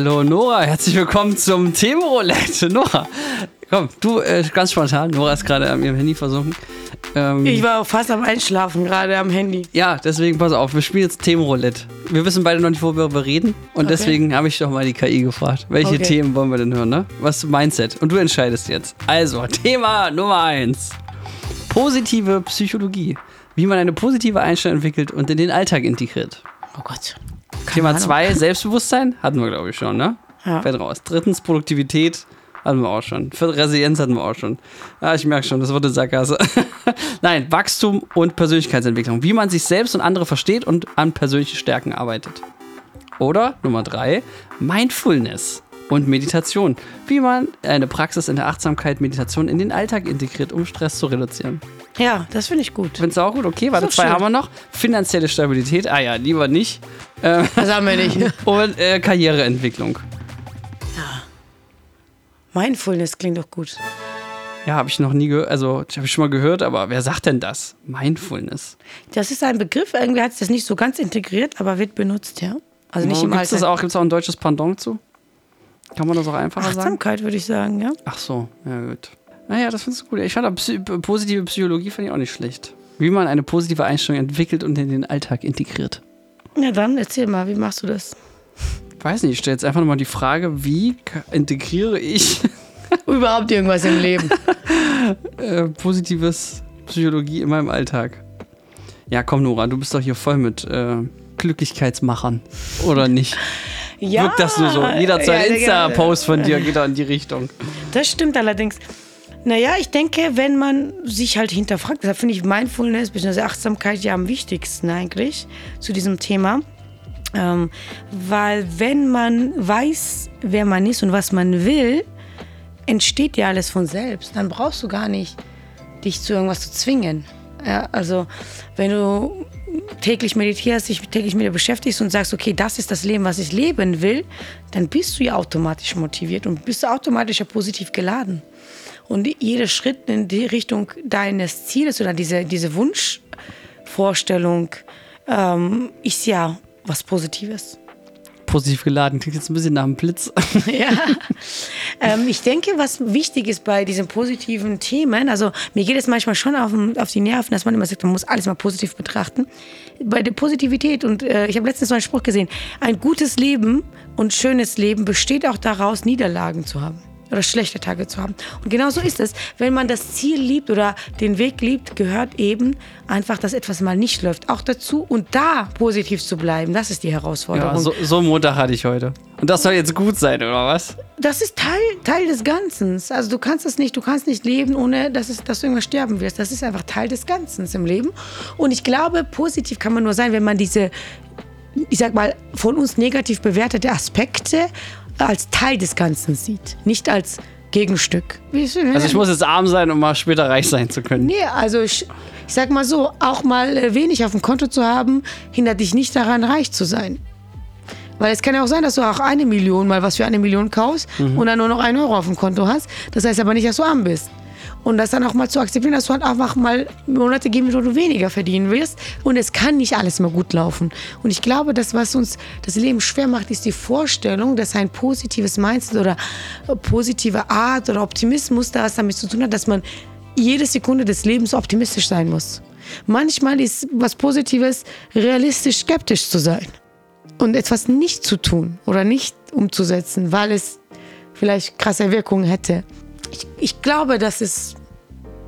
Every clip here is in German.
Hallo Nora, herzlich willkommen zum Themenroulette. Nora, komm, du äh, ganz spontan. Nora ist gerade an ihrem Handy versunken. Ähm, ich war fast am Einschlafen gerade am Handy. Ja, deswegen pass auf, wir spielen jetzt Themenroulette. Wir wissen beide noch nicht, worüber wir reden. Und okay. deswegen habe ich doch mal die KI gefragt. Welche okay. Themen wollen wir denn hören, ne? Was Mindset? Und du entscheidest jetzt. Also, Thema Nummer eins. Positive Psychologie. Wie man eine positive Einstellung entwickelt und in den Alltag integriert. Oh Gott. Thema 2, Selbstbewusstsein, hatten wir, glaube ich, schon, ne? Ja. Fällt raus. Drittens, Produktivität, hatten wir auch schon. Vierte, Resilienz hatten wir auch schon. Ja, ich merke schon, das wurde Sackgasse. Nein, Wachstum und Persönlichkeitsentwicklung. Wie man sich selbst und andere versteht und an persönlichen Stärken arbeitet. Oder Nummer 3, Mindfulness und Meditation. Wie man eine Praxis in der Achtsamkeit, Meditation in den Alltag integriert, um Stress zu reduzieren. Ja, das finde ich gut. Findest du auch gut? Okay, warte, zwei schön. haben wir noch. Finanzielle Stabilität, ah ja, lieber nicht. Ähm, das haben wir nicht. und äh, Karriereentwicklung. Ja. Mindfulness klingt doch gut. Ja, habe ich noch nie gehört. Also, habe ich schon mal gehört, aber wer sagt denn das? Mindfulness. Das ist ein Begriff, irgendwie hat es das nicht so ganz integriert, aber wird benutzt, ja. Also nicht oh, im Gibt's auch, Gibt es auch ein deutsches Pendant zu? Kann man das auch einfacher Achtsamkeit, sagen? Achtsamkeit würde ich sagen, ja. Ach so, ja gut. Naja, das findest du gut. Ich fand Psy positive Psychologie fand ich auch nicht schlecht. Wie man eine positive Einstellung entwickelt und in den Alltag integriert. Ja, dann erzähl mal, wie machst du das? Ich weiß nicht, ich stelle jetzt einfach nochmal die Frage, wie integriere ich überhaupt irgendwas im Leben? äh, positives Psychologie in meinem Alltag. Ja, komm, Nora, du bist doch hier voll mit äh, Glücklichkeitsmachern, oder nicht? ja. Wirkt das nur so? Jeder zweite ja, Insta-Post von dir geht da in die Richtung. Das stimmt allerdings. Naja, ich denke, wenn man sich halt hinterfragt, deshalb finde ich Mindfulness bzw. Achtsamkeit ja am wichtigsten eigentlich zu diesem Thema. Ähm, weil wenn man weiß, wer man ist und was man will, entsteht ja alles von selbst. Dann brauchst du gar nicht dich zu irgendwas zu zwingen. Ja, also wenn du täglich meditierst, dich täglich mit dir beschäftigst und sagst, okay, das ist das Leben, was ich leben will, dann bist du ja automatisch motiviert und bist automatisch ja positiv geladen. Und jeder Schritt in die Richtung deines Zieles oder diese, diese Wunschvorstellung ähm, ist ja was Positives. Positiv geladen, klingt jetzt ein bisschen nach einem Blitz. ja. Ähm, ich denke, was wichtig ist bei diesen positiven Themen, also mir geht es manchmal schon auf, auf die Nerven, dass man immer sagt, man muss alles mal positiv betrachten. Bei der Positivität, und äh, ich habe letztens so einen Spruch gesehen, ein gutes Leben und schönes Leben besteht auch daraus, Niederlagen zu haben oder schlechte Tage zu haben. Und genau so ist es. Wenn man das Ziel liebt oder den Weg liebt, gehört eben einfach, dass etwas mal nicht läuft, auch dazu und da positiv zu bleiben. Das ist die Herausforderung. Ja, so, so einen Montag hatte ich heute. Und das soll jetzt gut sein, oder was? Das ist Teil, Teil des Ganzen. Also du kannst das nicht, du kannst nicht leben, ohne dass, es, dass du irgendwas sterben wirst. Das ist einfach Teil des Ganzen im Leben. Und ich glaube, positiv kann man nur sein, wenn man diese ich sag mal, von uns negativ bewertete Aspekte als Teil des Ganzen sieht, nicht als Gegenstück. Also ich muss jetzt arm sein, um mal später reich sein zu können. Nee, also ich, ich sag mal so, auch mal äh, wenig auf dem Konto zu haben, hindert dich nicht daran, reich zu sein. Weil es kann ja auch sein, dass du auch eine Million mal was für eine Million kaufst mhm. und dann nur noch einen Euro auf dem Konto hast. Das heißt aber nicht, dass du arm bist. Und das dann auch mal zu akzeptieren, dass du halt einfach mal Monate geben, wo du weniger verdienen wirst. Und es kann nicht alles mal gut laufen. Und ich glaube, das, was uns das Leben schwer macht, ist die Vorstellung, dass ein positives Mindset oder positive Art oder Optimismus da was damit zu tun hat, dass man jede Sekunde des Lebens optimistisch sein muss. Manchmal ist was Positives realistisch skeptisch zu sein und etwas nicht zu tun oder nicht umzusetzen, weil es vielleicht krasse Wirkungen hätte. Ich, ich glaube, das ist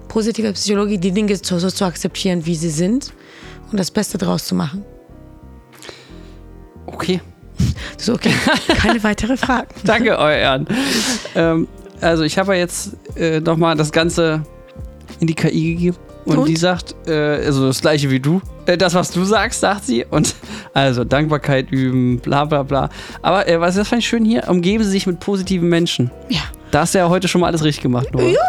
positive Psychologie, die Dinge so, so zu akzeptieren, wie sie sind und das Beste daraus zu machen. Okay. So, okay. Keine weitere Fragen. Danke, euer ähm, Also, ich habe ja jetzt äh, nochmal das Ganze in die KI gegeben. Und, und? die sagt, äh, also das gleiche wie du. Äh, das, was du sagst, sagt sie. Und also Dankbarkeit üben, bla bla bla. Aber äh, was das fand ich schön hier, umgeben sie sich mit positiven Menschen. Ja. Da hast du ja heute schon mal alles richtig gemacht. Nora. Ja.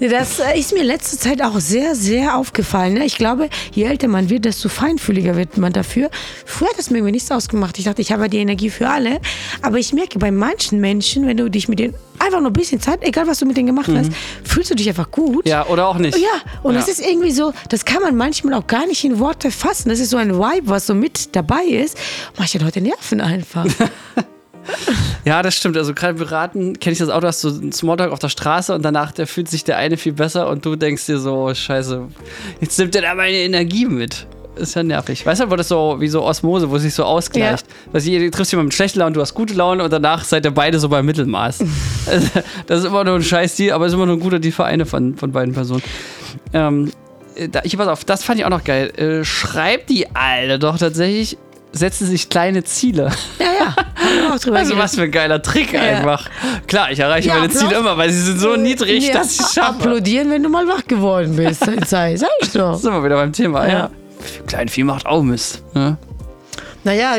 das äh, ist mir letzte Zeit auch sehr, sehr aufgefallen. Ne? Ich glaube, je älter man wird, desto feinfühliger wird man dafür. Früher hat das mir irgendwie nichts ausgemacht. Ich dachte, ich habe ja die Energie für alle. Aber ich merke, bei manchen Menschen, wenn du dich mit denen einfach nur ein bisschen Zeit, egal was du mit denen gemacht hast, mhm. fühlst du dich einfach gut. Ja, oder auch nicht. Ja, und ja. das ist irgendwie so, das kann man manchmal auch gar nicht in Worte fassen. Das ist so ein Vibe, was so mit dabei ist. Manche Leute nerven einfach. Ja, das stimmt. Also gerade beraten kenne ich das auch, du hast so einen Smalltalk auf der Straße und danach der fühlt sich der eine viel besser und du denkst dir so, scheiße, jetzt nimmt der da meine Energie mit. Ist ja nervig. Weißt du, wo das so wie so Osmose, wo es sich so ausgleicht. Ja. Weißt du, du triffst jemanden mit schlechter Laune, du hast gute Laune und danach seid ihr beide so beim Mittelmaß. das ist immer nur ein scheiß Deal, aber es ist immer nur ein guter Deal für eine von, von beiden Personen. Ähm, da, ich pass auf, das fand ich auch noch geil. Äh, schreibt die Alte doch tatsächlich setzen sich kleine Ziele. Ja, ja. also was für ein geiler Trick ja. einfach. Klar, ich erreiche ja, meine Applaus. Ziele immer, weil sie sind so niedrig, ja, dass ich es schaffe. Applaudieren, wenn du mal wach geworden bist. Sag ich doch. Sind wir wieder beim Thema, ja. Klein Vieh macht auch Mist. Ja. Naja,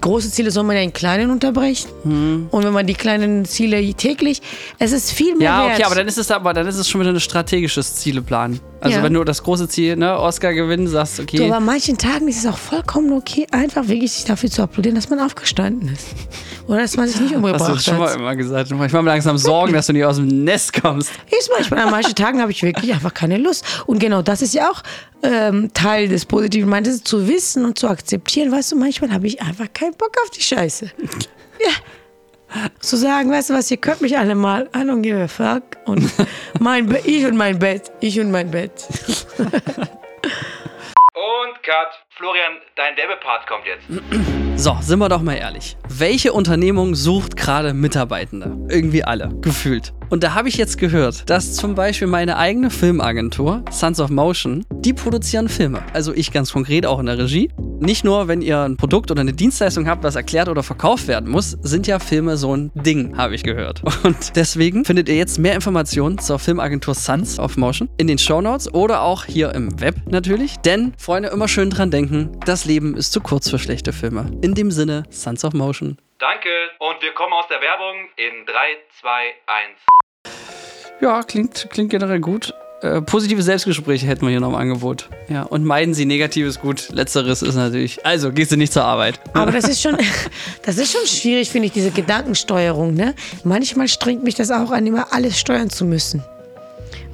große Ziele soll man ja in kleinen unterbrechen. Hm. Und wenn man die kleinen Ziele täglich, es ist viel mehr. Ja, okay, wert. aber dann ist es aber dann ist es schon wieder ein strategisches Zieleplan. Also ja. wenn du das große Ziel, ne, Oscar gewinnen, sagst, okay. Du, aber an manchen Tagen ist es auch vollkommen okay, einfach wirklich sich dafür zu applaudieren, dass man aufgestanden ist. Oder dass man sich nicht umgebracht hat. Hast du schon mal immer gesagt. Ich mache mir langsam Sorgen, dass du nicht aus dem Nest kommst. Ist manchmal, an manchen Tagen habe ich wirklich einfach keine Lust. Und genau das ist ja auch ähm, Teil des Positiven. Meines zu wissen und zu akzeptieren, weißt du, manchmal habe ich einfach keinen Bock auf die Scheiße. ja. Zu sagen, weißt du was, ihr könnt mich alle mal, I don't give a fuck. Und mein ich und mein Bett, ich und mein Bett. Und Cut. Florian, dein Werbepart kommt jetzt. So, sind wir doch mal ehrlich. Welche Unternehmung sucht gerade Mitarbeitende? Irgendwie alle, gefühlt. Und da habe ich jetzt gehört, dass zum Beispiel meine eigene Filmagentur, Sons of Motion, die produzieren Filme. Also ich ganz konkret auch in der Regie. Nicht nur, wenn ihr ein Produkt oder eine Dienstleistung habt, was erklärt oder verkauft werden muss, sind ja Filme so ein Ding, habe ich gehört. Und deswegen findet ihr jetzt mehr Informationen zur Filmagentur Sons of Motion in den Show Notes oder auch hier im Web natürlich. Denn, Freunde, immer schön dran denken, das Leben ist zu kurz für schlechte Filme. In dem Sinne, Sons of Motion. Danke und wir kommen aus der Werbung in 3, 2, 1. Ja, klingt, klingt generell gut. Äh, positive Selbstgespräche hätten wir hier noch im Angebot. Ja, und meiden Sie negatives gut. Letzteres ist natürlich. Also, gehst du nicht zur Arbeit. Aber das ist schon, das ist schon schwierig, finde ich, diese Gedankensteuerung. Ne? Manchmal strengt mich das auch an, immer alles steuern zu müssen.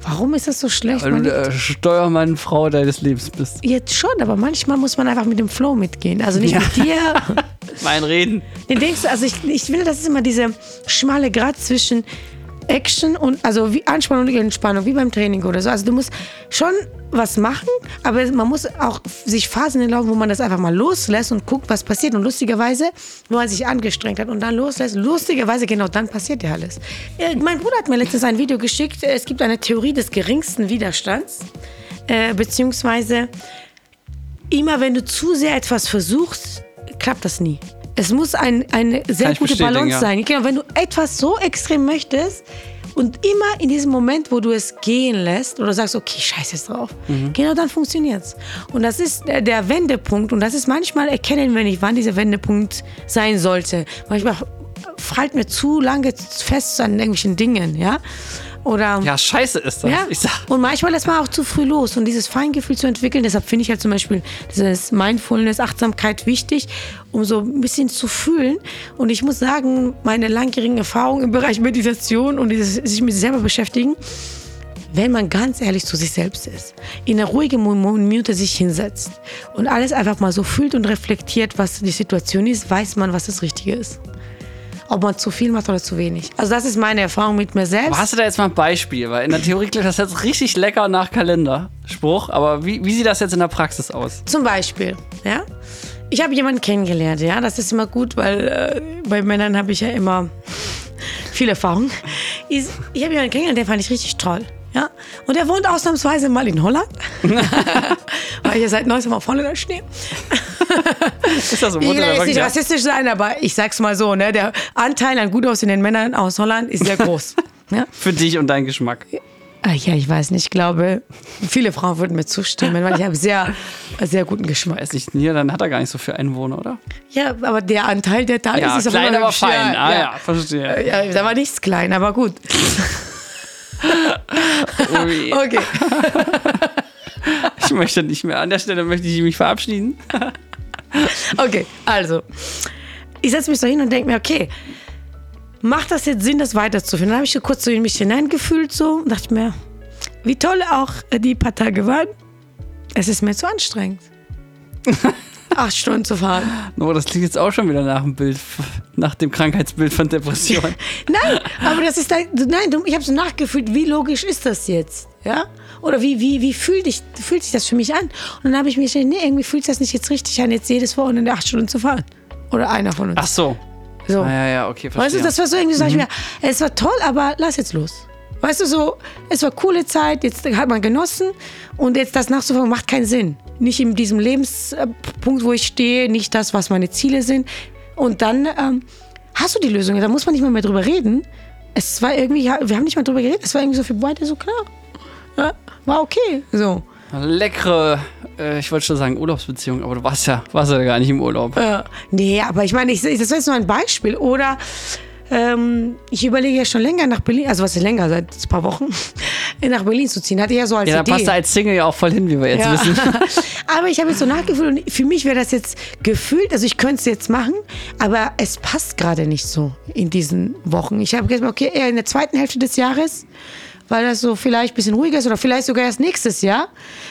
Warum ist das so schlecht? Weil du äh, Steuermann, Frau deines Lebens bist. Jetzt schon, aber manchmal muss man einfach mit dem Flow mitgehen. Also nicht ja. mit dir. mein Reden. Den denkst du, also ich, ich will, das ist immer diese schmale Grad zwischen Action und also wie Anspannung und Entspannung, wie beim Training oder so. Also du musst schon was machen, aber man muss auch sich Phasen erlauben, wo man das einfach mal loslässt und guckt, was passiert. Und lustigerweise, wenn man sich angestrengt hat und dann loslässt, lustigerweise genau dann passiert ja alles. Äh, mein Bruder hat mir letztens ein Video geschickt. Es gibt eine Theorie des geringsten Widerstands, äh, beziehungsweise immer wenn du zu sehr etwas versuchst, klappt das nie. Es muss ein, eine sehr gute Balance ja. sein. Genau, wenn du etwas so extrem möchtest und immer in diesem Moment, wo du es gehen lässt oder sagst, okay, scheiß jetzt drauf, mhm. genau dann funktioniert es. Und das ist der, Wendepunkt und das ist manchmal erkennen, wenn ich wann dieser Wendepunkt sein sollte. Manchmal fällt mir zu lange fest an irgendwelchen Dingen, ja. Oder, ja, scheiße ist das. Ja? Ich sag. Und manchmal lässt man auch zu früh los. Und dieses Feingefühl zu entwickeln, deshalb finde ich halt zum Beispiel dieses Mindfulness, Achtsamkeit wichtig, um so ein bisschen zu fühlen. Und ich muss sagen, meine langjährigen Erfahrungen im Bereich Meditation und dieses sich mit sich selber beschäftigen, wenn man ganz ehrlich zu sich selbst ist, in einer ruhigen Minute sich hinsetzt und alles einfach mal so fühlt und reflektiert, was die Situation ist, weiß man, was das Richtige ist ob man zu viel macht oder zu wenig. Also das ist meine Erfahrung mit mir selbst. Aber hast du da jetzt mal ein Beispiel? Weil in der Theorie klingt das jetzt richtig lecker nach Kalenderspruch, aber wie, wie sieht das jetzt in der Praxis aus? Zum Beispiel, ja. Ich habe jemanden kennengelernt, ja. Das ist immer gut, weil äh, bei Männern habe ich ja immer viel Erfahrung. Ich, ich habe jemanden kennengelernt, der fand ich richtig toll. Ja? Und er wohnt ausnahmsweise mal in Holland. weil ich ja seit neuestem auf Holländer stehe. ist das so? Ich will jetzt nicht rassistisch sein, aber ich sag's mal so, ne? der Anteil an gut aussehenden Männern aus Holland ist sehr groß. ja? Für dich und deinen Geschmack. Ah, ja, ich weiß nicht. Ich glaube, viele Frauen würden mir zustimmen, weil ich habe sehr, sehr guten Geschmack. Weiß nicht, hier, dann hat er gar nicht so viel Einwohner, oder? Ja, aber der Anteil, der da ja, ist, ist klein, aber fein. Ah, ja, ja, verstehe. Ja, da war nichts klein, aber gut. okay. ich möchte nicht mehr. An der Stelle möchte ich mich verabschieden. okay, also. Ich setze mich so hin und denke mir, okay, macht das jetzt Sinn, das weiterzuführen? Dann habe ich so kurz so in mich hineingefühlt so und dachte mir, wie toll auch die paar Tage waren. Es ist mir zu anstrengend. acht Stunden zu fahren. No, das klingt jetzt auch schon wieder nach dem Bild, nach dem Krankheitsbild von Depression. nein, aber das ist da, nein, ich habe so nachgefühlt, wie logisch ist das jetzt? Ja? Oder wie, wie, wie fühlt, dich, fühlt sich das für mich an? Und dann habe ich mir gedacht, nee, irgendwie fühlt sich das nicht jetzt richtig an, jetzt jedes Wochenende acht Stunden zu fahren. Oder einer von uns. Ach so. So. Ah, ja, ja, okay, verstehe. Weißt du, das war so irgendwie, sag ich mir, es war toll, aber lass jetzt los. Weißt du, so, es war coole Zeit, jetzt hat man genossen und jetzt das nachzufolgen macht keinen Sinn. Nicht in diesem Lebenspunkt, wo ich stehe, nicht das, was meine Ziele sind. Und dann ähm, hast du die Lösung, da muss man nicht mal mehr drüber reden. Es war irgendwie, wir haben nicht mal drüber geredet, es war irgendwie so für beide so klar. Ja, war okay, so. Leckere, äh, ich wollte schon sagen Urlaubsbeziehung, aber du warst ja, warst ja gar nicht im Urlaub. Äh, nee, aber ich meine, ich, das war jetzt nur ein Beispiel. Oder ähm, ich überlege ja schon länger nach Berlin, also was ist länger, seit ein paar Wochen, nach Berlin zu ziehen. Hatte ich ja so als Ja, da Idee. passt er als Single ja auch voll hin, wie wir jetzt Ja. wissen. aber ich habe jetzt so nachgefühlt und für mich wäre das jetzt gefühlt, also ich könnte es jetzt machen, aber es passt gerade nicht so in diesen Wochen. Ich habe gesagt, okay, eher in der zweiten Hälfte des Jahres, weil das so vielleicht ein bisschen ruhiger ist oder vielleicht sogar erst nächstes Jahr.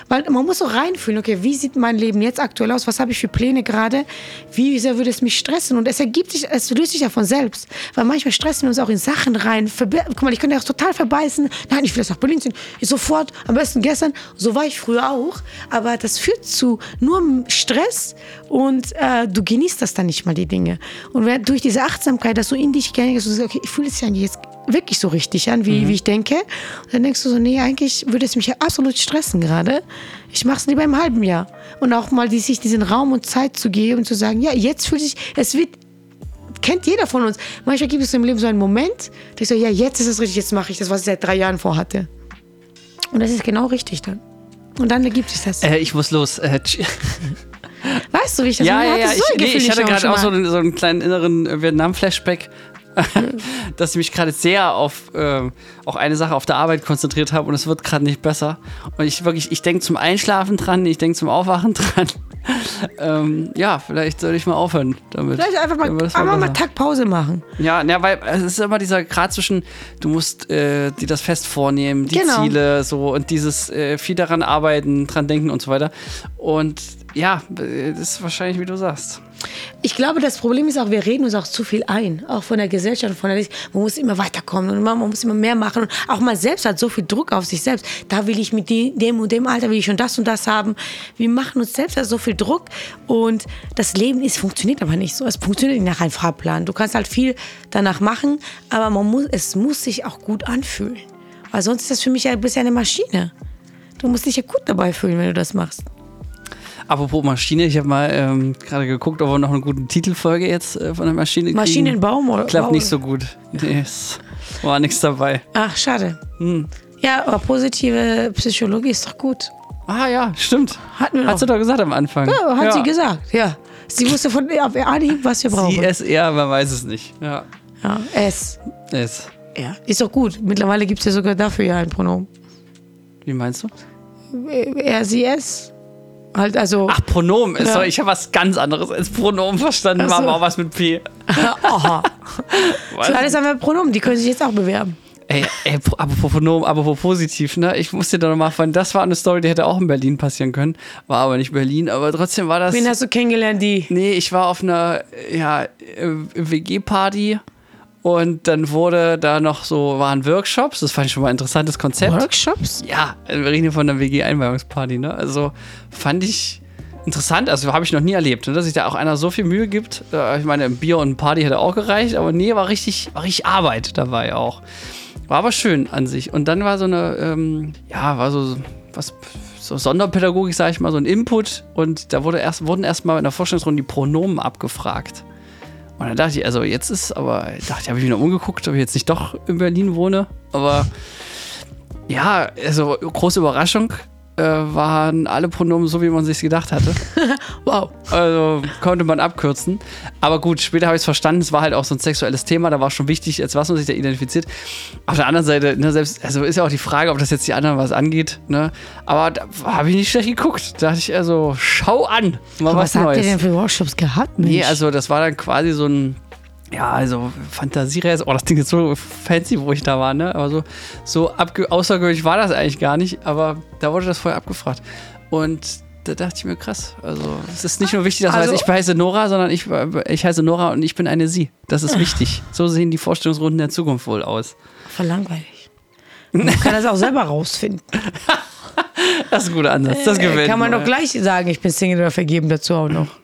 Weil man muss so reinfühlen, okay, wie sieht mein Leben jetzt aktuell aus? Was habe ich für Pläne gerade? Wie sehr würde es mich stressen? Und es ergibt sich, es löst sich ja von selbst. Weil manchmal stressen wir uns auch in Sachen rein. Guck mal, ich könnte ja auch total verbeißen. Nein, ich will jetzt nach Berlin ziehen. Ich sofort, am besten gestern. So war ich früher auch. Aber das führt zu nur Stress und äh, du genießt das dann nicht mal, die Dinge. Und durch diese Achtsamkeit, dass du in dich gehst, du sagst, okay, ich fühle es ja jetzt wirklich so richtig an, wie, wie ich denke. Und dann denkst du so, nee, eigentlich würde es mich ja absolut stressen gerade. Ich mache es lieber im halben Jahr. Und auch mal die, sich diesen Raum und Zeit zu geben und zu sagen, ja, jetzt fühlt sich, es wird, kennt jeder von uns. Manchmal gibt es im Leben so einen Moment, da ich so, ja, jetzt ist es richtig, jetzt mache ich das, was ich seit drei Jahren vorhatte. Und das ist genau richtig dann. Und dann ergibt sich das. äh, ich muss los. Äh, weißt du, wie ich das ja, meine? ja, ja. Ich, nee, ich hatte gerade auch so einen, so einen kleinen inneren Vietnam-Flashback, dass ich mich gerade sehr auf ähm, auch eine Sache auf der Arbeit konzentriert habe und es wird gerade nicht besser. Und ich wirklich, ich denke zum Einschlafen dran, ich denke zum Aufwachen dran. ähm, ja, vielleicht soll ich mal aufhören damit. Vielleicht einfach mal, mal einfach mal besser. Tag Pause machen. Ja, ja, weil es ist immer dieser Grad zwischen, du musst äh, dir das fest vornehmen, die Genau. Ziele, so und dieses äh, viel daran arbeiten, dran denken und so weiter. Und ja, äh, das ist wahrscheinlich, wie du sagst. Ich glaube, das Problem ist auch, wir reden uns auch zu viel ein. Auch von der Gesellschaft, von der Man muss immer weiterkommen und man muss immer mehr machen. Und auch man selbst hat so viel Druck auf sich selbst. Da will ich mit dem und dem Alter, will ich schon das und das haben. Wir machen uns selbst so viel Druck. Und das Leben ist, funktioniert aber nicht so. Es funktioniert nicht nach einem Fahrplan. Du kannst halt viel danach machen, aber man muss, es muss sich auch gut anfühlen. Weil sonst ist das für mich ein bisschen eine Maschine. Du musst dich ja gut dabei fühlen, wenn du das machst. Apropos Maschine, ich habe mal ähm, gerade geguckt, ob wir noch eine gute Titelfolge jetzt äh, von der Maschine kriegen. Maschinenbaum oder Klappt Bau- nicht so gut. Nee, war nichts dabei. Ach, schade. Ja, aber positive Psychologie ist doch gut. Ah ja, stimmt. Hatten wir Hat sie doch. gesagt am Anfang. Ja, hat sie gesagt, ja. Sie wusste von auf Anhieb, was wir brauchen. CSR, man weiß es nicht. Ja. Ja, S. Es. Ja, ist doch gut. Mittlerweile gibt es ja sogar dafür ja ein Pronomen. Wie meinst du? Er, sie, es. Halt, also. Ach, Pronomen. Ja. Sorry, ich habe was ganz anderes als Pronomen verstanden. So. aber auch was mit P. aha. Alles haben wir Pronomen, die können sich jetzt auch bewerben. Ey, ey, pro- apropos Pronomen, apropos positiv, ne? Ich muss dir da nochmal von, das war eine Story, die hätte auch in Berlin passieren können. War aber nicht Berlin, aber trotzdem war das. Wen hast du kennengelernt, die? Nee, ich war auf einer ja, äh, WG-Party und dann wurde da noch so, waren Workshops, das fand ich schon mal ein interessantes Konzept. Workshops? Ja, wir reden hier von einer WG-Einweihungsparty, ne? Also fand ich interessant, also habe ich noch nie erlebt, ne? dass sich da auch einer so viel Mühe gibt. Äh, Ich meine, ein Bier und ein Party hätte auch gereicht, aber nee, war richtig, war richtig Arbeit dabei auch. War aber schön an sich. Und dann war so eine, ähm, ja, war so was, so Sonderpädagogik, sage ich mal, so ein Input. Und da wurde erst, wurden erstmal in der Vorstellungsrunde die Pronomen abgefragt. Und dann dachte ich, also jetzt ist aber, ich dachte, habe ich mich noch umgeguckt, ob ich jetzt nicht doch in Berlin wohne. Aber ja, also große Überraschung, äh, waren alle Pronomen so, wie man sich gedacht hatte. Wow. Also konnte man abkürzen. Aber gut, später habe ich es verstanden. Es war halt auch so ein sexuelles Thema. Da war schon wichtig, als was man sich da identifiziert. Auf der anderen Seite, ne, selbst, also ist ja auch die Frage, ob das jetzt die anderen was angeht. Ne? Aber da habe ich nicht schlecht geguckt. Da dachte ich also, schau an. Mal was, was habt Neues. ihr denn für Workshops gehabt? Mensch? Nee, also das war dann quasi so ein, ja, also Fantasiereise. Oh, das Ding ist so fancy, wo ich da war, ne? Aber so, so außergewöhnlich war das eigentlich gar nicht. Aber da wurde das vorher abgefragt. Und da dachte ich mir, krass. Also, es ist nicht nur wichtig, dass also, ich heiße Nora, sondern ich, ich heiße Nora und ich bin eine Sie. Das ist wichtig. So sehen die Vorstellungsrunden der Zukunft wohl aus. Verlangweilig. Man kann das auch selber rausfinden. das ist ein guter Ansatz. Das äh, gewinnt. Kann man doch gleich sagen, ich bin Single oder vergeben dazu auch noch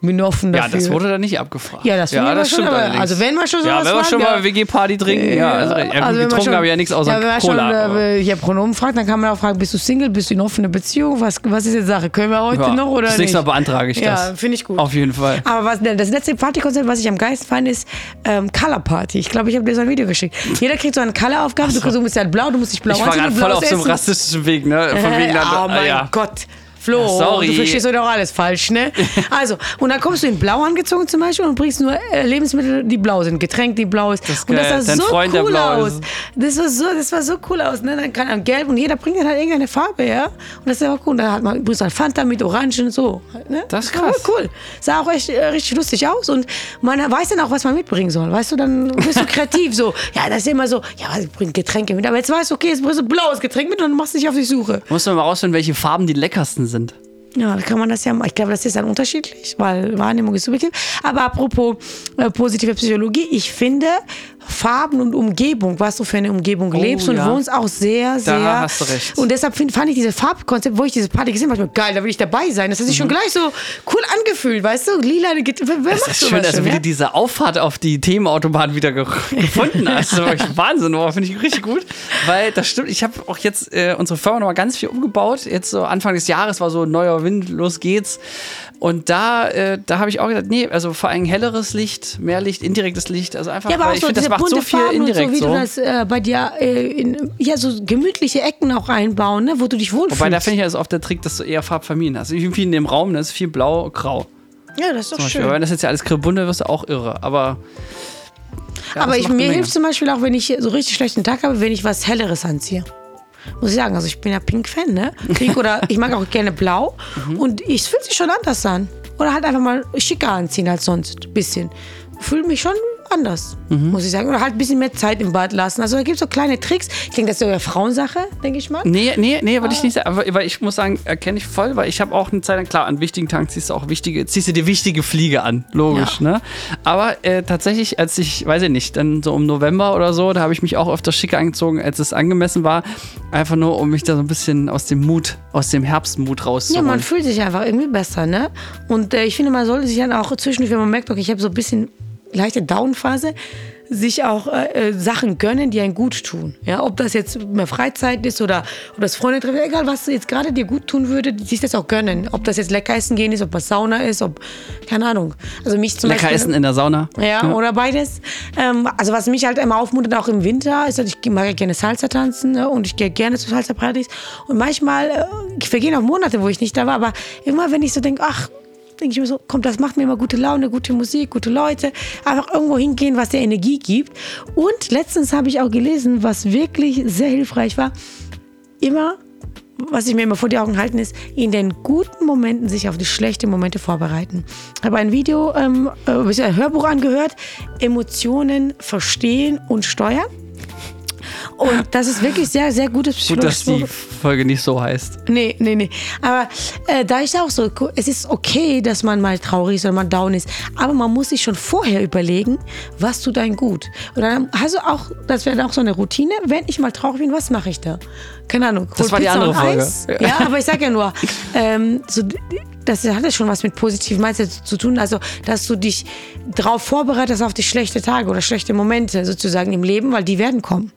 bin offen dafür. Ja, das wurde dann nicht abgefragt. Ja, das, ja, das stimmt. Aber, also wenn wir schon sowas Ja, wenn wir schon mal WG-Party trinken, ja. Also, ja also getrunken habe ich ja nichts außer ja, Cola. Schon, äh, ich habe Pronomen gefragt, dann kann man auch fragen, bist du Single, bist du in offener Beziehung? Was, was ist jetzt Sache? Können wir heute ja, noch oder das nicht? Das nächste Mal beantrage ich das. Ja, finde ich gut. Auf jeden Fall. Aber was, das letzte Partykonzept, was ich am geilsten fand, ist ähm, Color Party. Ich glaube, ich habe dir so ein Video geschickt. Jeder kriegt so eine Color-Aufgabe, so. du musst halt blau, du musst dich blau ich anziehen. Ich war gerade voll auf so einem rassistischen Weg, ne? Von wegen oh mein Gott. Flo, Sorry. du verstehst doch alles falsch, ne? Also, und dann kommst du in blau angezogen zum Beispiel und bringst nur äh, Lebensmittel, die blau sind, Getränk, die blau ist. Das und das sah Dein so Freund, cool aus. Das war so, das war so cool aus, ne? Dann kann man gelb und jeder bringt dann halt irgendeine Farbe, ja? Und das ist aber cool. Und dann hat man bringst halt Fanta mit Orangen und so. Ne? Das ist krass. cool. Sah auch echt äh, richtig lustig aus und man weiß dann auch, was man mitbringen soll. Weißt du, dann bist du kreativ so. Ja, das ist immer so, ja, bringt Getränke mit. Aber jetzt weißt du, okay, jetzt bringst du blaues Getränk mit und machst dich auf die Suche. Muss man mal rausfinden, welche Farben die leckersten sind. Ja, da kann man das ja Ich glaube, das ist dann unterschiedlich, weil Wahrnehmung ist subjektiv. Aber apropos äh, positive Psychologie, ich finde, Farben und Umgebung, was du für eine Umgebung oh, lebst ja. und wohnst, auch sehr, sehr. Da hast du recht. Und deshalb find, fand ich diese Farbkonzept, wo ich diese Party gesehen habe, geil, da will ich dabei sein. Das hat sich mhm. schon gleich so cool angefühlt, weißt du? Lila, wer das ist schön, also wie du diese Auffahrt auf die Themenautobahn wieder gefunden hast. Wahnsinn, oh, finde ich richtig gut. Weil das stimmt, ich habe auch jetzt äh, unsere Firma nochmal ganz viel umgebaut. Jetzt so Anfang des Jahres war so ein neuer Wind, los geht's. Und da, äh, da habe ich auch gesagt, nee, also vor allem helleres Licht, mehr Licht, indirektes Licht, also einfach, ja, aber weil ich so finde, das macht so viel Farben indirekt so. Wie so. du das äh, bei dir äh, in, ja, so gemütliche Ecken auch einbauen, ne, wo du dich wohlfühlst. Wobei, da finde ich also oft der Trick, dass du eher Farbfamilien hast. Irgendwie in dem Raum, das ist viel blau, grau. Ja, das ist doch schön. Aber wenn das jetzt ja alles bunte wirst du auch irre, aber... Ja, aber ich, mir hilft zum Beispiel auch, wenn ich so richtig schlechten Tag habe, wenn ich was Helleres anziehe. Muss ich sagen, also ich bin ja Pink-Fan, ne? Pink oder ich mag auch gerne Blau. Mhm. Und es fühlt sich schon anders an. Oder halt einfach mal schicker anziehen als sonst. Ein bisschen. Fühle mich schon anders, mhm. muss ich sagen. Oder halt ein bisschen mehr Zeit im Bad lassen. Also da gibt es so kleine Tricks. Ich denke, das ist ja Frauensache, denke ich mal. Nee, nee, nee, würde ich nicht sagen. Aber, aber ich muss sagen, erkenne ich voll, weil ich habe auch eine Zeit lang, klar, an wichtigen Tagen ziehst du auch wichtige, ziehst du die wichtige Fliege an, logisch, ja. ne? Aber äh, tatsächlich, als ich, weiß ich nicht, dann so im November oder so, da habe ich mich auch öfter schicker angezogen, als es angemessen war. Einfach nur, um mich da so ein bisschen aus dem Mut, aus dem Herbstmut rauszuholen. Ja, man fühlt sich einfach irgendwie besser, ne? Und äh, ich finde, man sollte sich dann auch zwischendurch, wenn man merkt, okay, ich habe so ein bisschen leichte Downphase, sich auch äh, äh, Sachen gönnen, die einen gut tun. Ja, ob das jetzt mehr Freizeit ist oder ob das Freunde treffen, egal was jetzt gerade dir gut tun würde, sich das auch gönnen. Ob das jetzt lecker essen gehen ist, ob was Sauna ist, ob keine Ahnung. Also mich zum lecker Beispiel, essen in der Sauna. Ja, ja. oder beides. Ähm, also was mich halt immer aufmuntert, auch im Winter, ist, dass ich mag gerne Salsa tanzen ne? und ich gehe gerne zu Salsa Partys. Und manchmal äh, vergehen auch Monate, wo ich nicht da war, aber immer wenn ich so denke, ach denke ich mir so, komm, das macht mir immer gute Laune, gute Musik, gute Leute. Einfach irgendwo hingehen, was dir Energie gibt. Und letztens habe ich auch gelesen, was wirklich sehr hilfreich war. Immer, was ich mir immer vor die Augen halten, ist, in den guten Momenten sich auf die schlechten Momente vorbereiten. Ich habe ein Video, ähm, äh, ein Hörbuch angehört, Emotionen verstehen und steuern. Und das ist wirklich sehr, sehr gutes. Gut, dass die Folge nicht so heißt. Nee, nee, nee. Aber äh, da ist auch so, es ist okay, dass man mal traurig ist oder mal down ist. Aber man muss sich schon vorher überlegen, was tut einem gut. Und dann hast du auch, das wäre auch so eine Routine, wenn ich mal traurig bin, was mache ich da? Keine Ahnung. Das war Pizza die andere Folge. Ja, aber ich sage ja nur, ähm, so, das hat ja schon was mit positivem Mindset zu tun. Also, dass du dich darauf vorbereitest auf die schlechten Tage oder schlechte Momente sozusagen im Leben, weil die werden kommen.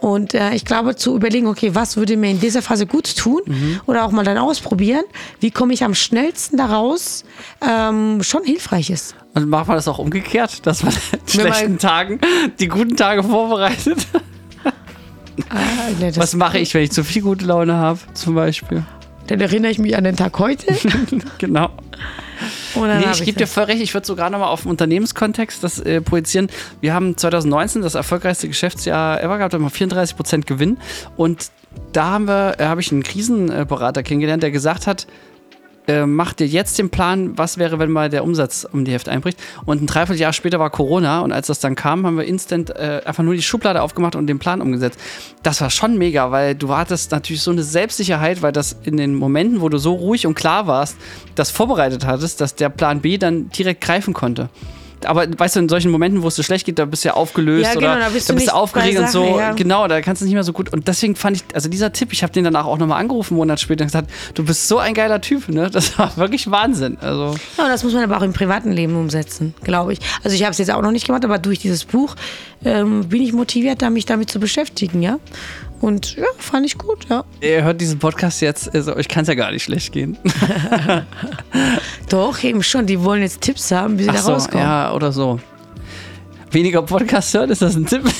Und äh, ich glaube, zu überlegen, okay, was würde mir in dieser Phase gut tun mhm. oder auch mal dann ausprobieren, wie komme ich am schnellsten daraus, ähm, schon hilfreich ist. Und macht man das auch umgekehrt, dass man in schlechten Tagen die guten Tage vorbereitet? Ah, nee, was mache ich, wenn ich zu viel gute Laune habe, zum Beispiel? Dann erinnere ich mich an den Tag heute. genau. Nee, ich gebe dir voll recht, ich würde sogar nochmal auf den Unternehmenskontext das äh, projizieren. Wir haben 2019 das erfolgreichste Geschäftsjahr ever gehabt, haben wir 34 Prozent Gewinn. Und da haben wir, äh, habe ich einen Krisenberater kennengelernt, der gesagt hat, äh, mach dir jetzt den Plan, was wäre, wenn mal der Umsatz um die Hälfte einbricht. Und ein Dreivierteljahr später war Corona und als das dann kam, haben wir instant äh, einfach nur die Schublade aufgemacht und den Plan umgesetzt. Das war schon mega, weil du hattest natürlich so eine Selbstsicherheit, weil das in den Momenten, wo du so ruhig und klar warst, das vorbereitet hattest, dass der Plan B dann direkt greifen konnte aber weißt du, in solchen Momenten, wo es dir schlecht geht, da bist du ja aufgelöst ja, genau, oder da bist du, da bist du aufgeregt und so. Ja. Genau, da kannst du nicht mehr so gut. Und deswegen fand ich, also dieser Tipp, ich habe den danach auch nochmal angerufen, einen Monat später, und gesagt, du bist so ein geiler Typ, ne? Das war wirklich Wahnsinn. Also. Ja, das muss man aber auch im privaten Leben umsetzen, glaube ich. Also ich habe es jetzt auch noch nicht gemacht, aber durch dieses Buch ähm, bin ich motiviert, mich damit zu beschäftigen, ja. Und ja, fand ich gut, ja. Ihr hört diesen Podcast jetzt, also euch kann es ja gar nicht schlecht gehen. Doch, eben schon. Die wollen jetzt Tipps haben, wie sie Ach da so, rauskommen. Ja, oder so. Weniger Podcast hören, ist das ein Tipp?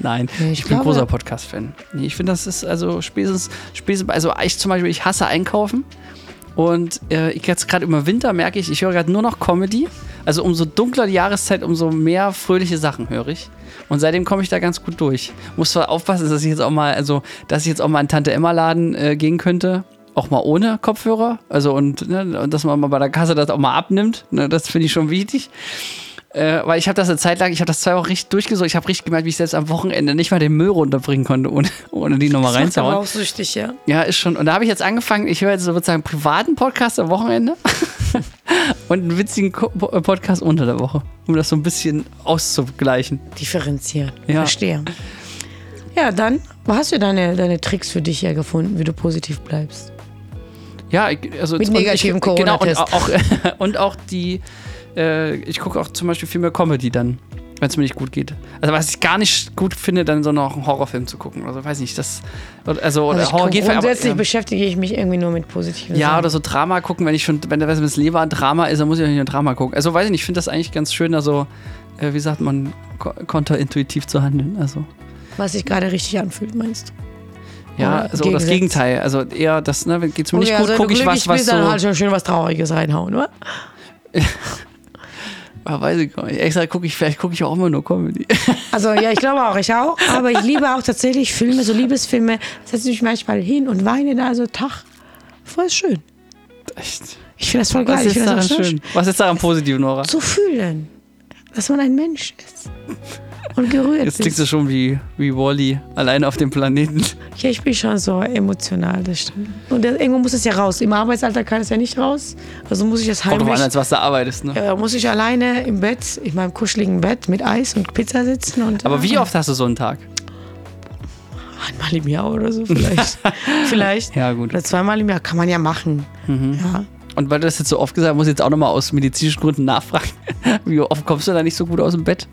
Nein, ich, ich bin großer Podcast-Fan. Nee, ich finde, das ist also spätestens, spätestens, also ich zum Beispiel, ich hasse Einkaufen. Und äh, ich jetzt gerade über Winter merke ich, ich höre gerade nur noch Comedy. Also umso dunkler die Jahreszeit, umso mehr fröhliche Sachen höre ich. Und seitdem komme ich da ganz gut durch. Muss zwar aufpassen, dass ich jetzt auch mal, also, dass ich jetzt auch mal in Tante Emma Laden äh, gehen könnte. Auch mal ohne Kopfhörer. Also und, ne, dass man mal bei der Kasse das auch mal abnimmt. Ne, das finde ich schon wichtig. Äh, weil ich habe das eine Zeit lang, ich habe das zwei Wochen richtig durchgesucht. Ich habe richtig gemerkt, wie ich selbst am Wochenende nicht mal den Müll runterbringen konnte, ohne, ohne die nochmal reinzuhauen. Das ist auch süchtig, ja. Ja, ist schon. Und da habe ich jetzt angefangen, ich höre jetzt sozusagen privaten Podcast am Wochenende und einen witzigen äh, Podcast unter der Woche, um das so ein bisschen auszugleichen. Differenzieren. Ja. Verstehe. Ja, dann hast du deine, deine Tricks für dich ja gefunden, wie du positiv bleibst. Ja, also mit negativen Corona-Test. Genau, und auch, und auch die äh, ich gucke auch zum Beispiel viel mehr Comedy dann, wenn es mir nicht gut geht. Also was ich gar nicht gut finde, dann so noch einen Horrorfilm zu gucken. Also weiß nicht, das also, also Horror geht Grundsätzlich aber, beschäftige ich mich irgendwie nur mit positiven Ja, Sachen. oder so Drama gucken, wenn ich schon, wenn das Leber ein Drama ist, dann muss ich auch nicht ein Drama gucken. Also weiß ich nicht, ich finde das eigentlich ganz schön, also äh, wie sagt man, konterintuitiv zu handeln. Also. Was sich gerade richtig anfühlt, meinst du? Ja, Oder also das Gegenteil. Also eher das, ne, geht's mir okay, nicht gut, also gucke ich was, was so... dann halt schon schön was Trauriges reinhauen, oder? Ah, weiß ich gar nicht. Extra gucke ich, vielleicht gucke ich auch immer nur Comedy. Also ja, ich glaube auch, ich auch. Aber ich liebe auch tatsächlich Filme, so Liebesfilme. Setze mich manchmal hin und weine da so Tag. Voll schön. Echt? Ich finde das voll geil. Was ist daran schön? Was ist daran positiv, Nora? Zu fühlen, dass man ein Mensch ist und gerührt Jetzt klingst du schon wie, wie Wally, alleine auf dem Planeten. Ja, ich bin schon so emotional, das stimmt. Und das, irgendwo muss es ja raus. Im Arbeitsalter kann es ja nicht raus. Also muss ich das heimlich... Kommt an, als was du arbeitest, ne? Ja, muss ich alleine im Bett, in meinem kuscheligen Bett mit Eis und Pizza sitzen. Und, Aber wie oft hast du so einen Tag? Einmal im Jahr oder so vielleicht. vielleicht. Ja, gut. Oder zweimal im Jahr kann man ja machen. Mhm. Ja. Und weil du das jetzt so oft gesagt hast, muss ich jetzt auch nochmal aus medizinischen Gründen nachfragen. Wie oft kommst du da nicht so gut aus dem Bett?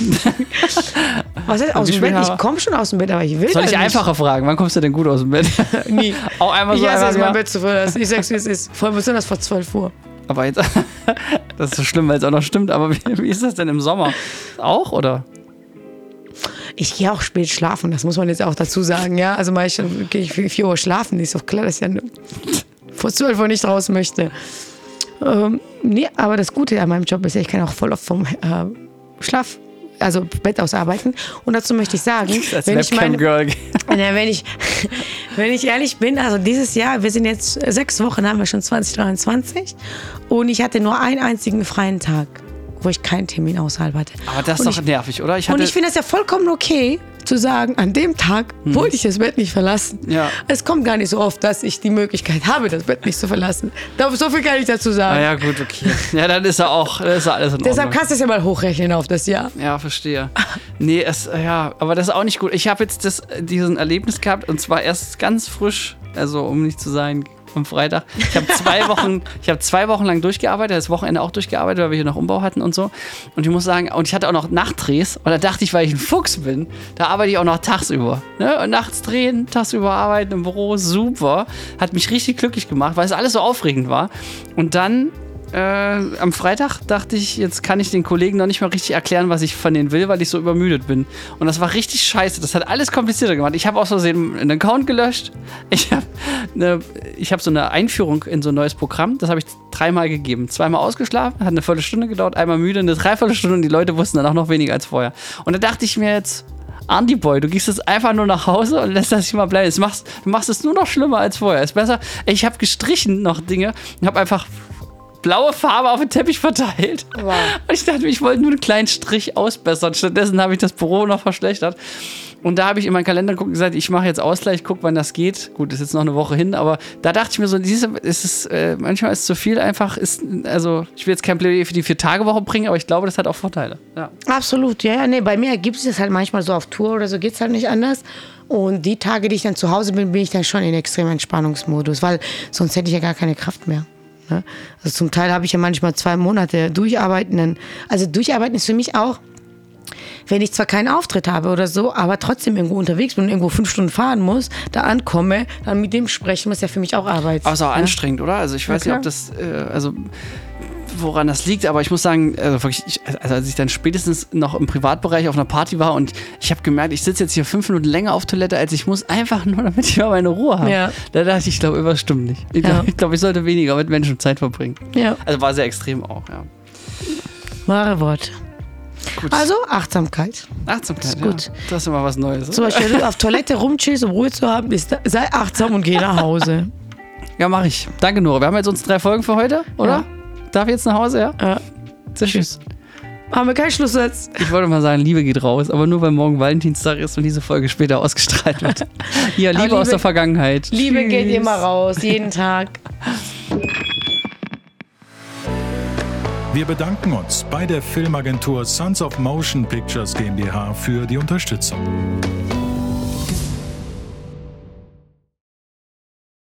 Was ist aus dem Bett? Ich komme schon aus dem Bett, aber ich will Soll ich einfacher fragen? Wann kommst du denn gut aus dem Bett? Nie. Auch einmal so ich hasse es, mein Bett zu verlassen. Ich sag's, wie es ist. Vor allem besonders vor 12 Uhr. Aber jetzt, das ist so schlimm, weil es auch noch stimmt. Aber wie, wie ist das denn im Sommer? Auch, oder? Ich gehe auch spät schlafen, das muss man jetzt auch dazu sagen, ja. Also meistens gehe ich 4 Uhr schlafen, ist doch klar, dass ich ja vor 12 Uhr nicht raus möchte. Ähm, nee, aber das Gute an meinem Job ist ja, ich kann auch voll oft vom äh, Schlaf also Bett ausarbeiten. Und dazu möchte ich sagen, das wenn ich, meine, Girl. wenn, ich, wenn ich ehrlich bin, also dieses Jahr, wir sind jetzt sechs Wochen, haben wir schon 2023 und ich hatte nur einen einzigen freien Tag wo ich keinen Termin außerhalb hatte. Aber das ist und doch ich, nervig, oder? und ich finde es ja vollkommen okay, zu sagen, an dem Tag mhm. wollte ich das Bett nicht verlassen. Ja. Es kommt gar nicht so oft, dass ich die Möglichkeit habe, das Bett nicht zu verlassen. So viel kann ich dazu sagen. Na ja, gut, okay. Ja, dann ist er auch, ist er alles in Deshalb kannst du es ja mal hochrechnen auf das Jahr. Ja, verstehe. Nee, es, ja, aber das ist auch nicht gut. Ich habe jetzt das, diesen Erlebnis gehabt und zwar erst ganz frisch, also um nicht zu sein, am Freitag. Ich habe zwei Wochen, ich habe zwei Wochen lang durchgearbeitet, das Wochenende auch durchgearbeitet, weil wir hier noch Umbau hatten und so. Und ich muss sagen, und ich hatte auch noch Nachtdrehs. Und da dachte ich, weil ich ein Fuchs bin, da arbeite ich auch noch tagsüber. Ne? Und nachts drehen, tagsüber arbeiten im Büro, super. Hat mich richtig glücklich gemacht, weil es alles so aufregend war. Und dann äh, am Freitag dachte ich, jetzt kann ich den Kollegen noch nicht mal richtig erklären, was ich von denen will, weil ich so übermüdet bin. Und das war richtig scheiße. Das hat alles komplizierter gemacht. Ich habe aus Versehen einen Account gelöscht. Ich habe ne, hab so eine Einführung in so ein neues Programm. Das habe ich dreimal gegeben. Zweimal ausgeschlafen, hat eine Viertelstunde gedauert, einmal müde, eine Dreiviertelstunde und die Leute wussten dann auch noch weniger als vorher. Und da dachte ich mir jetzt, Andy Boy, du gehst jetzt einfach nur nach Hause und lässt das mal bleiben. Machst, du machst es nur noch schlimmer als vorher. Ist besser. Ich habe gestrichen noch Dinge und habe einfach blaue Farbe auf den Teppich verteilt. Wow. Und ich dachte, ich wollte nur einen kleinen Strich ausbessern. Stattdessen habe ich das Büro noch verschlechtert. Und da habe ich in meinen Kalender geguckt und gesagt, ich mache jetzt Ausgleich, guck, wann das geht. Gut, ist jetzt noch eine Woche hin, aber da dachte ich mir so, diese, ist es, äh, manchmal ist es zu viel einfach, ist, also ich will jetzt kein Plädoyer für die Vier-Tage-Woche bringen, aber ich glaube, das hat auch Vorteile. Ja. Absolut, ja, ja, nee, bei mir gibt es das halt manchmal so auf Tour oder so, geht es halt nicht anders. Und die Tage, die ich dann zu Hause bin, bin ich dann schon in extremem Entspannungsmodus, weil sonst hätte ich ja gar keine Kraft mehr. Ne? Also zum Teil habe ich ja manchmal zwei Monate durcharbeiten. Also durcharbeiten ist für mich auch, wenn ich zwar keinen Auftritt habe oder so, aber trotzdem irgendwo unterwegs bin und irgendwo fünf Stunden fahren muss, da ankomme, dann mit dem sprechen, ist ja für mich auch Arbeit. Aber ist auch ja? anstrengend, oder? Also ich weiß ja, nicht, ob das, äh, also woran das liegt, aber ich muss sagen, also, ich, also als ich dann spätestens noch im Privatbereich auf einer Party war und ich habe gemerkt, ich sitze jetzt hier fünf Minuten länger auf Toilette, als ich muss, einfach nur, damit ich mal meine Ruhe habe. Ja. Da dachte ich, ich glaube, irgendwas stimmt nicht. Ich glaube, ja. glaub, ich sollte weniger mit Menschen Zeit verbringen. Ja. Also war sehr extrem auch, ja. Wahre Worte. Gut. Also Achtsamkeit. Achtsamkeit, ist gut. Ja. Das ist immer was Neues. Zum Beispiel, wenn du auf Toilette rumchillst, um Ruhe zu haben, ist, sei achtsam und geh nach Hause. Ja, mache ich. Danke, Nora. Wir haben jetzt uns drei Folgen für heute, oder? Ja. Darf ich jetzt nach Hause, ja? Ja. Sehr Tschüss. Haben wir keinen Schlusssatz? Ich wollte mal sagen, Liebe geht raus, aber nur weil morgen Valentinstag ist und diese Folge später ausgestrahlt wird. Hier, Liebe, Liebe aus der Vergangenheit. Liebe Tschüss. geht immer raus, jeden Tag. Wir bedanken uns bei der Filmagentur Sons of Motion Pictures GmbH für die Unterstützung.